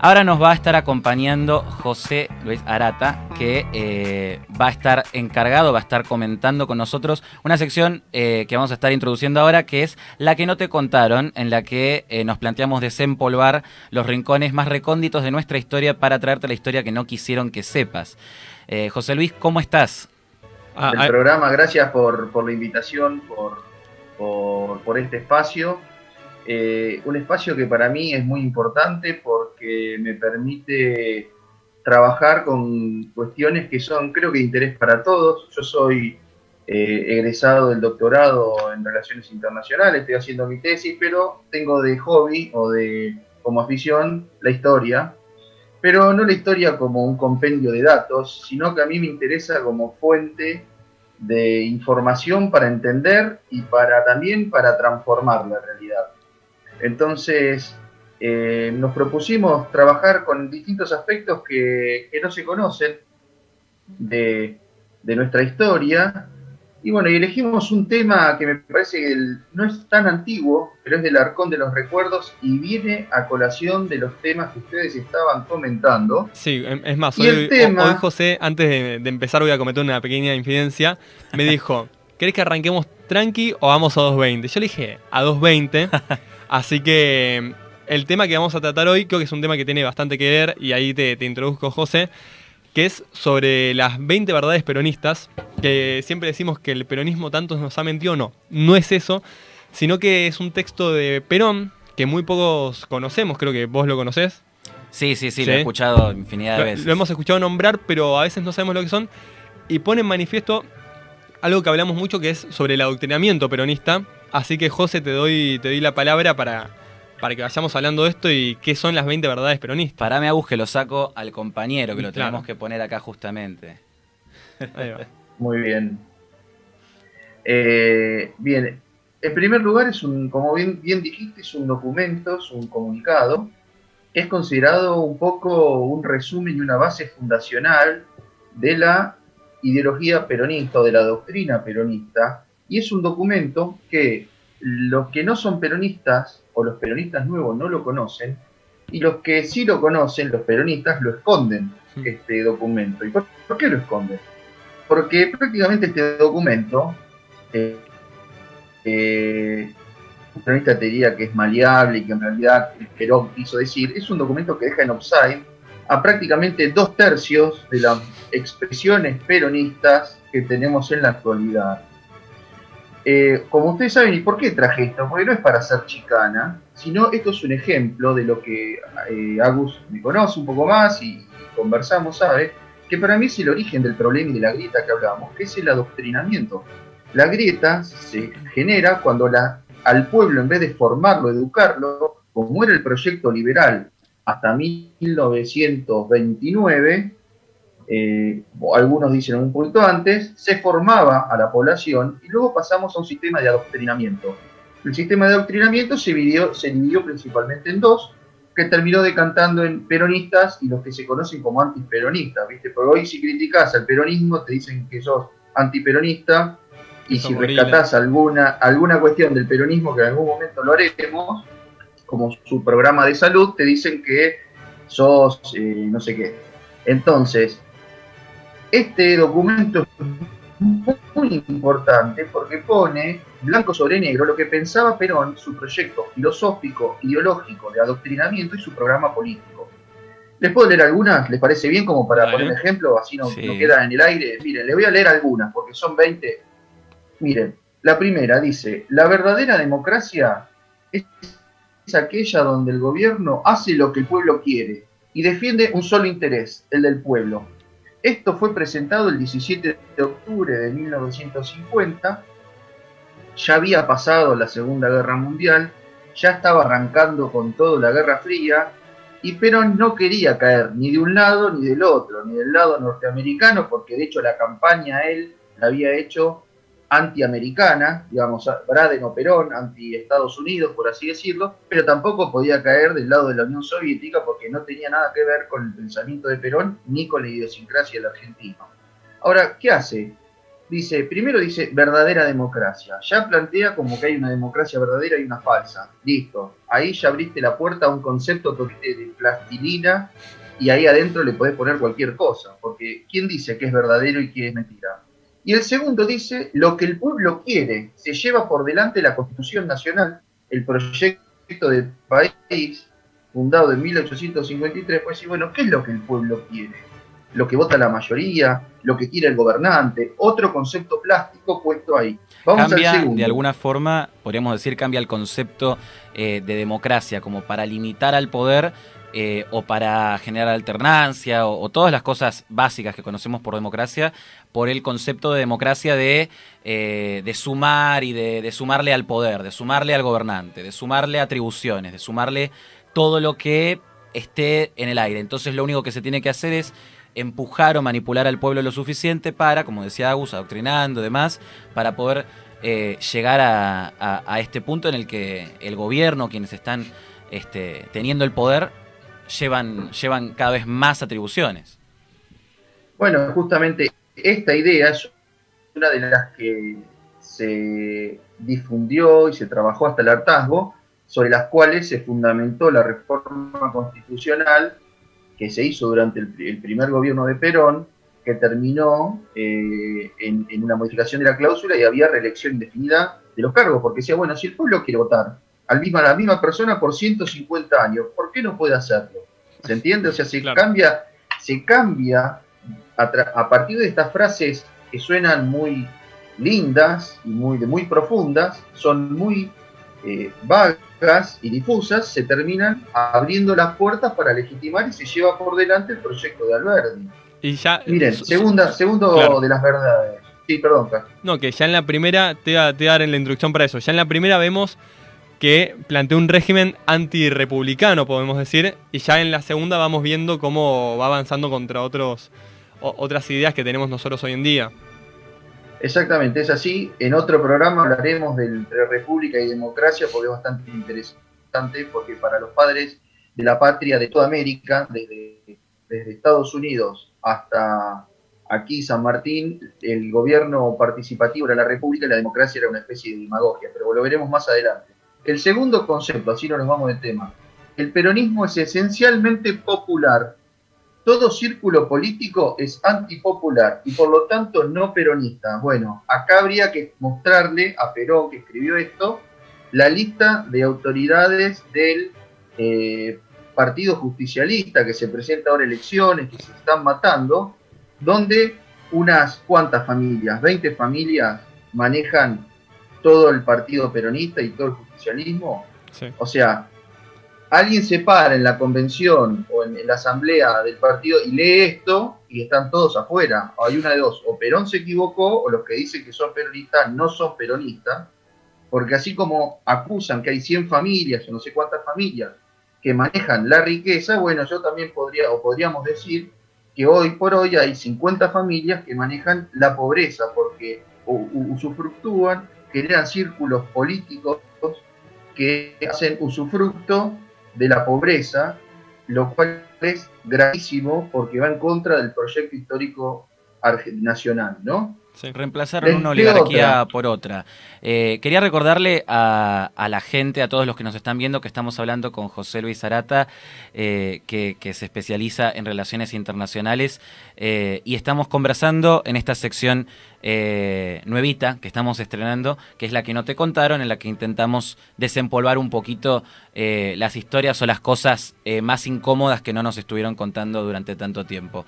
Ahora nos va a estar acompañando José Luis Arata, que eh, va a estar encargado, va a estar comentando con nosotros una sección eh, que vamos a estar introduciendo ahora, que es la que no te contaron, en la que eh, nos planteamos desempolvar los rincones más recónditos de nuestra historia para traerte la historia que no quisieron que sepas. José Luis, ¿cómo estás? Ah, el programa, gracias por, la invitación, por, por, por este espacio eh, un espacio que para mí es muy importante porque me permite trabajar con cuestiones que son, creo que, de interés para todos. Yo soy eh, egresado del doctorado en Relaciones Internacionales, estoy haciendo mi tesis, pero tengo de hobby o de como afición la historia, pero no la historia como un compendio de datos, sino que a mí me interesa como fuente de información para entender y para también para transformar la realidad. Entonces, eh, nos propusimos trabajar con distintos aspectos que, no se conocen de, nuestra historia. Y bueno, y elegimos un tema que me parece que no es tan antiguo, pero es del arcón de los recuerdos y viene a colación de los temas que ustedes estaban comentando. Sí, em, es más, hoy, hoy, José, antes de, de, empezar voy a cometer una pequeña infidencia, me dijo, ¿querés que arranquemos tranqui o vamos a 2.20? Yo le dije, a 2.20. Así que el tema que vamos a tratar hoy creo que es un tema que tiene bastante que ver, y ahí te, introduzco, José, que es sobre las 20 verdades peronistas, que siempre decimos que el peronismo tanto nos ha mentido, no, no es eso, sino que es un texto de Perón que muy pocos conocemos, creo que vos lo conocés. Sí, sí, sí, lo he escuchado infinidad de veces. Lo hemos escuchado nombrar, pero a veces no sabemos lo que son, y pone en manifiesto algo que hablamos mucho que es sobre el adoctrinamiento peronista, Así que José, te doy, te doy la palabra para, para que vayamos hablando de esto y qué son las 20 verdades peronistas. Parame, Agus, que lo saco al compañero, que lo tenemos que poner acá justamente. Muy bien. Eh, bien, en primer lugar, es un, como bien, bien dijiste, es un documento, es un comunicado, que es considerado un poco un resumen y una base fundacional de la ideología peronista o de la doctrina peronista, y es un documento que los que no son peronistas o los peronistas nuevos no lo conocen y los que sí lo conocen, los peronistas, lo esconden, este documento. ¿Y por, qué lo esconden? Porque prácticamente este documento, eh, eh, un peronista te diría que es maleable y que en realidad Perón quiso decir, es un documento que deja en offside a prácticamente dos tercios de las expresiones peronistas que tenemos en la actualidad. Eh, como ustedes saben, ¿y por qué traje esto? Porque no es para hacer chicana, sino esto es un ejemplo de lo que eh, Agus me conoce un poco más y, conversamos, sabe, que para mí es el origen del problema y de la grieta que hablábamos, que es el adoctrinamiento. La grieta se genera cuando al pueblo, en vez de formarlo, educarlo, como era el proyecto liberal hasta 1929, eh, algunos dicen un punto antes, se formaba a la población y luego pasamos a un sistema de adoctrinamiento. El sistema de adoctrinamiento se dividió, se dividió principalmente en dos, que terminó decantando en peronistas y los que se conocen como antiperonistas, ¿viste? Porque hoy si criticas al peronismo te dicen que sos antiperonista y si rescatás alguna, alguna cuestión del peronismo que en algún momento lo haremos, como su programa de salud, te dicen que sos eh, no sé qué. Entonces, este documento es muy importante porque pone blanco sobre negro lo que pensaba Perón, su proyecto filosófico, ideológico, de adoctrinamiento y su programa político. ¿Les puedo leer algunas? ¿Les parece bien como para poner un ejemplo? Así no, no queda en el aire. Miren, les voy a leer algunas porque son 20. Miren, la primera dice, la verdadera democracia es aquella donde el gobierno hace lo que el pueblo quiere y defiende un solo interés, el del pueblo esto fue presentado el 17 de octubre de 1950. Ya había pasado la Segunda Guerra Mundial, ya estaba arrancando con todo la Guerra Fría, y Perón no quería caer ni de un lado ni del otro, ni del lado norteamericano, porque de hecho la campaña él la había hecho antiamericana, digamos, Braden o Perón, anti-Estados Unidos, por así decirlo, pero tampoco podía caer del lado de la Unión Soviética porque no tenía nada que ver con el pensamiento de Perón ni con la idiosincrasia del argentino. Ahora, ¿qué hace? dice, primero dice verdadera democracia. Ya plantea como que hay una democracia verdadera y una falsa. Listo. Ahí ya abriste la puerta a un concepto de plastilina y ahí adentro le podés poner cualquier cosa. Porque ¿quién dice que es verdadero y quién es mentira? Y el segundo dice, lo que el pueblo quiere, se lleva por delante la Constitución Nacional, el proyecto de país fundado en 1853, pues sí, bueno, ¿qué es lo que el pueblo quiere? lo que vota la mayoría, lo que quiere el gobernante, otro concepto plástico puesto ahí. Vamos cambia, al de alguna forma, podríamos decir, cambia el concepto eh, de democracia, como para limitar al poder eh, o para generar alternancia o, todas las cosas básicas que conocemos por democracia, por el concepto de democracia de, eh, de sumar y de, de, sumarle al poder, de sumarle al gobernante, de sumarle atribuciones, de sumarle todo lo que esté en el aire. Entonces lo único que se tiene que hacer es empujar o manipular al pueblo lo suficiente para, como decía Agus, adoctrinando y demás, para poder eh, llegar a, este punto en el que el gobierno, quienes están este, teniendo el poder, llevan, llevan cada vez más atribuciones. Bueno, justamente esta idea es una de las que se difundió y se trabajó hasta el hartazgo, sobre las cuales se fundamentó la reforma constitucional que se hizo durante el, primer gobierno de Perón, que terminó eh, en, una modificación de la cláusula y había reelección indefinida de los cargos, porque decía, bueno, si el pueblo quiere votar al misma, a la misma persona por 150 años, ¿por qué no puede hacerlo? ¿Se entiende? O sea, se cambia, se cambia a, partir de estas frases que suenan muy lindas y muy, muy profundas, son muy eh, vagas y difusas, se terminan abriendo las puertas para legitimar y se lleva por delante el proyecto de Alberti. Y ya, Miren, segunda, segundo de las verdades. Sí, perdón. No, que ya en la primera, te voy, a, dar en la introducción para eso, ya en la primera vemos que plantea un régimen antirepublicano, podemos decir, y ya en la segunda vamos viendo cómo va avanzando contra otros, otras ideas que tenemos nosotros hoy en día. Exactamente, es así. En otro programa hablaremos de entre república y democracia porque es bastante interesante, porque para los padres de la patria de toda América, desde Estados Unidos hasta aquí San Martín, el gobierno participativo era la república y la democracia era una especie de demagogia, pero lo veremos más adelante. El segundo concepto, así no nos vamos de tema, el peronismo es esencialmente popular, todo círculo político es antipopular y por lo tanto no peronista. Bueno, acá habría que mostrarle a Perón, que escribió esto, la lista de autoridades del eh, Partido Justicialista que se presenta ahora elecciones, que se están matando, donde unas cuantas familias, 20 familias, manejan todo el partido peronista y todo el justicialismo. O sea, alguien se para en la convención o en, la asamblea del partido y lee esto y están todos afuera. Hay una de dos, o Perón se equivocó o los que dicen que son peronistas no son peronistas, porque así como acusan que hay 100 familias o no sé cuántas familias que manejan la riqueza, bueno, yo también podría o podríamos decir que hoy por hoy hay 50 familias que manejan la pobreza porque usufructúan, crean círculos políticos que hacen usufructo de la pobreza, lo cual es gravísimo porque va en contra del proyecto histórico nacional, ¿no? reemplazaron una oligarquía por otra. Eh, quería recordarle a, la gente, a todos los que nos están viendo, que estamos hablando con José Luis Arata, eh, que, se especializa en relaciones internacionales, eh, y estamos conversando en esta sección nuevita que estamos estrenando, que es la que no te contaron, en la que intentamos desempolvar un poquito las historias o las cosas más incómodas que no nos estuvieron contando durante tanto tiempo.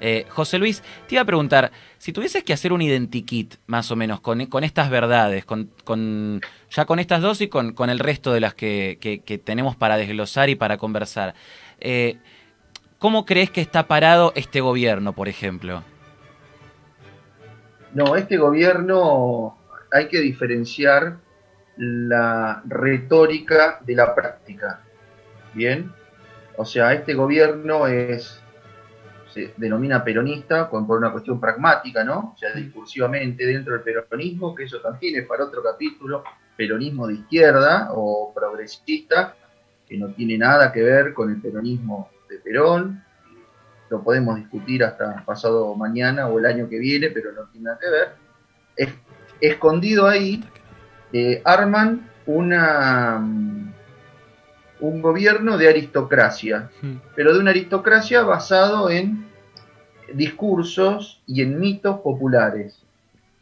Eh, José Luis, te iba a preguntar, si tuvieses que hacer un identikit, más o menos, con, estas verdades, con, ya con estas dos y con, el resto de las que, tenemos para desglosar y para conversar, eh, ¿cómo crees que está parado este gobierno, por ejemplo? No, este gobierno hay que diferenciar la retórica de la práctica. Bien, o sea, este gobierno es se denomina peronista por una cuestión pragmática, ¿no? O sea, discursivamente dentro del peronismo, que eso también es para otro capítulo, peronismo de izquierda o progresista, que no tiene nada que ver con el peronismo de Perón, lo podemos discutir hasta pasado mañana o el año que viene, pero no tiene nada que ver. escondido ahí, eh, arman una, mm, un gobierno de aristocracia, hmm. pero de una aristocracia basado en discursos y en mitos populares.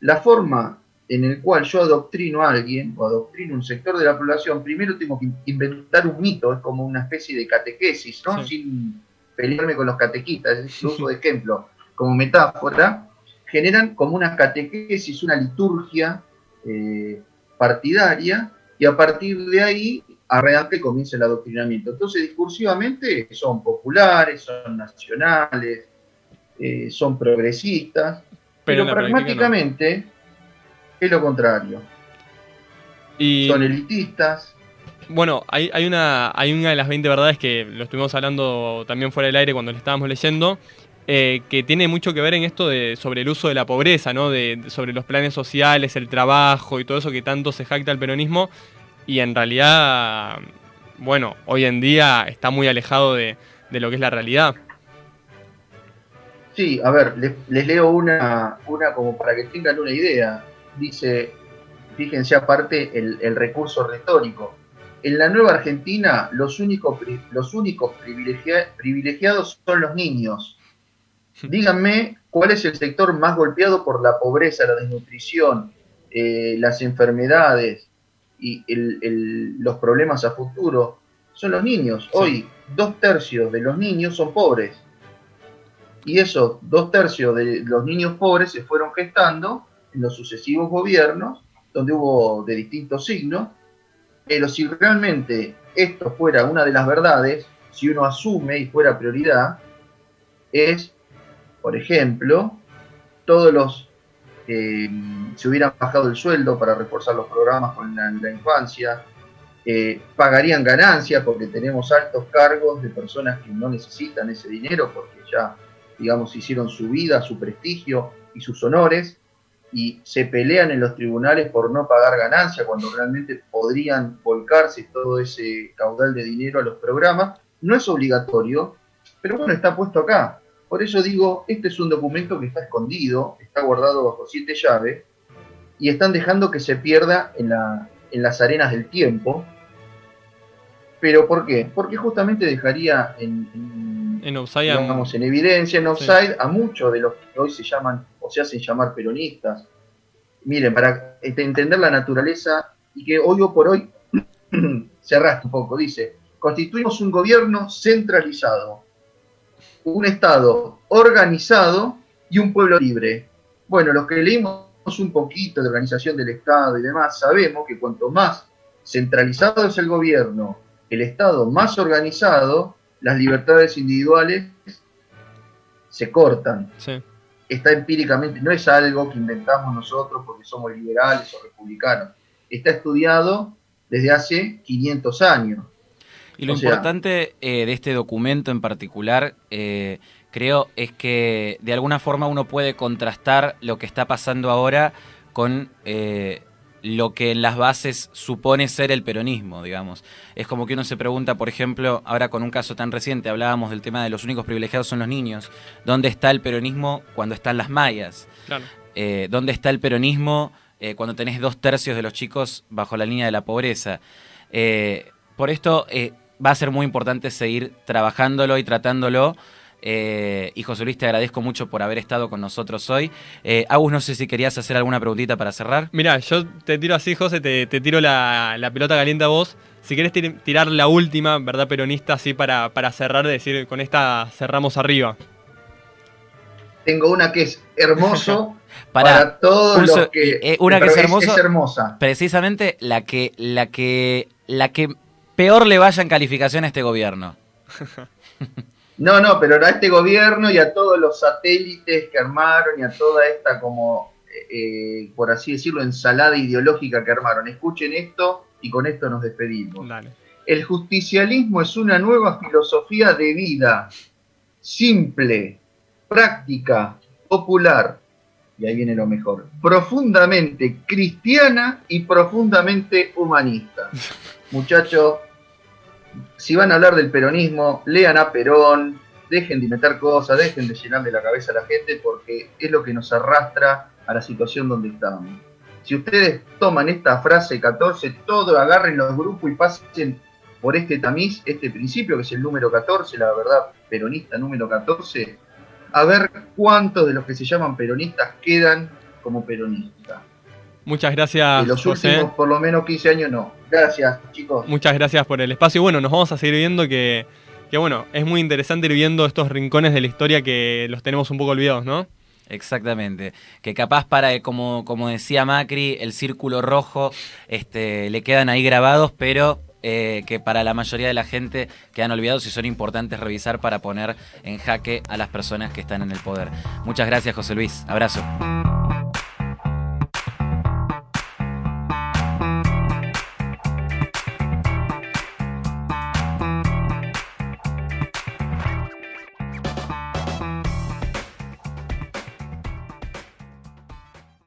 La forma en el cual yo adoctrino a alguien o adoctrino un sector de la población, primero tengo que inventar un mito, es como una especie de catequesis, ¿no? Sin pelearme con los catequistas, es el uso de ejemplo como metáfora, generan como una catequesis, una liturgia eh, partidaria, y a partir de ahí arranca y comienza el adoctrinamiento. Entonces, discursivamente son populares, son nacionales, eh, son progresistas, pero, pragmáticamente es lo contrario. Y... Son elitistas. Bueno, hay, hay, una, hay una de las 20 verdades que lo estuvimos hablando también fuera del aire cuando le estábamos leyendo, eh, que tiene mucho que ver en esto de, sobre el uso de la pobreza, ¿no? De, sobre los planes sociales, el trabajo y todo eso que tanto se jacta el peronismo. Y en realidad, bueno, hoy en día está muy alejado de, lo que es la realidad. Sí, a ver, les, leo una, una como para que tengan una idea. Dice, fíjense aparte el, el recurso retórico. En la nueva Argentina los únicos, los únicos privilegiados son los niños Díganme cuál es el sector más golpeado por la pobreza, la desnutrición, eh, las enfermedades y los problemas a futuro. Son los niños. Hoy, dos tercios de los niños son pobres. Y esos dos tercios de los niños pobres se fueron gestando en los sucesivos gobiernos, donde hubo de distintos signos. Pero si realmente esto fuera una de las verdades, si uno asume y fuera prioridad, es por ejemplo, todos los que se hubieran bajado el sueldo para reforzar los programas con la, infancia, eh, pagarían ganancias porque tenemos altos cargos de personas que no necesitan ese dinero porque ya, digamos, hicieron su vida, su prestigio y sus honores y se pelean en los tribunales por no pagar ganancias cuando realmente podrían volcarse todo ese caudal de dinero a los programas. No es obligatorio, pero bueno, está puesto acá. Por eso digo, este es un documento que está escondido, está guardado bajo siete llaves, y están dejando que se pierda en, las arenas del tiempo. ¿Pero por qué? Porque justamente dejaría en, en, en evidencia, en offside, a muchos de los que hoy se llaman o se hacen llamar peronistas. Miren, para entender la naturaleza y que hoy o por hoy se arrastra un poco, dice, constituimos un gobierno centralizado un Estado organizado y un pueblo libre. Bueno, los que leímos un poquito de organización del Estado y demás, sabemos que cuanto más centralizado es el gobierno, el Estado más organizado, las libertades individuales se cortan. Está empíricamente, no es algo que inventamos nosotros porque somos liberales o republicanos. Está estudiado desde hace 500 años. Y lo importante eh, de este documento en particular, eh, creo, es que de alguna forma uno puede contrastar lo que está pasando ahora con eh, lo que en las bases supone ser el peronismo, digamos. Es como que uno se pregunta, por ejemplo, ahora con un caso tan reciente, hablábamos del tema de los únicos privilegiados son los niños. ¿Dónde está el peronismo cuando están las mayas? ¿Dónde está el peronismo cuando tenés dos tercios de los chicos bajo la línea de la pobreza? por esto va a ser muy importante seguir trabajándolo y tratándolo. Eh, y José Luis, te agradezco mucho por haber estado con nosotros hoy. Eh, Agus, no sé si querías hacer alguna preguntita para cerrar. Mira, yo te tiro así, José, te, tiro la, pelota caliente a vos. Si querés tirar la última, ¿verdad, peronista, así para, para cerrar, decir, con esta cerramos arriba. Tengo una que es hermoso para, todos los que... Eh, una que es, es hermosa. Precisamente la que, la que, la que peor le vaya en calificación a este gobierno. No, no, pero a este gobierno y a todos los satélites que armaron y a toda esta como, eh, eh, por así decirlo, ensalada ideológica que armaron. Escuchen esto y con esto nos despedimos. El justicialismo es una nueva filosofía de vida, simple, práctica, popular, y ahí viene lo mejor, profundamente cristiana y profundamente humanista. Muchachos, si van a hablar del peronismo, lean a Perón, dejen de inventar cosas, dejen de llenarle la cabeza a la gente, porque es lo que nos arrastra a la situación donde estamos. Si ustedes toman esta frase 14, todo agarren los grupos y pasen por este tamiz, este principio que es el número 14, la verdad peronista número 14, a ver cuántos de los que se llaman peronistas quedan como peronistas. Muchas gracias. En los últimos por lo menos 15 años no. Gracias, chicos. Muchas gracias por el espacio. Y bueno, nos vamos a seguir viendo que, que, bueno, es muy interesante ir viendo estos rincones de la historia que los tenemos un poco olvidados, ¿no? Exactamente. Que capaz para, como, como decía Macri, el círculo rojo este, le quedan ahí grabados, pero eh, que para la mayoría de la gente quedan olvidados y son importantes revisar para poner en jaque a las personas que están en el poder. Muchas gracias, José Luis. Abrazo.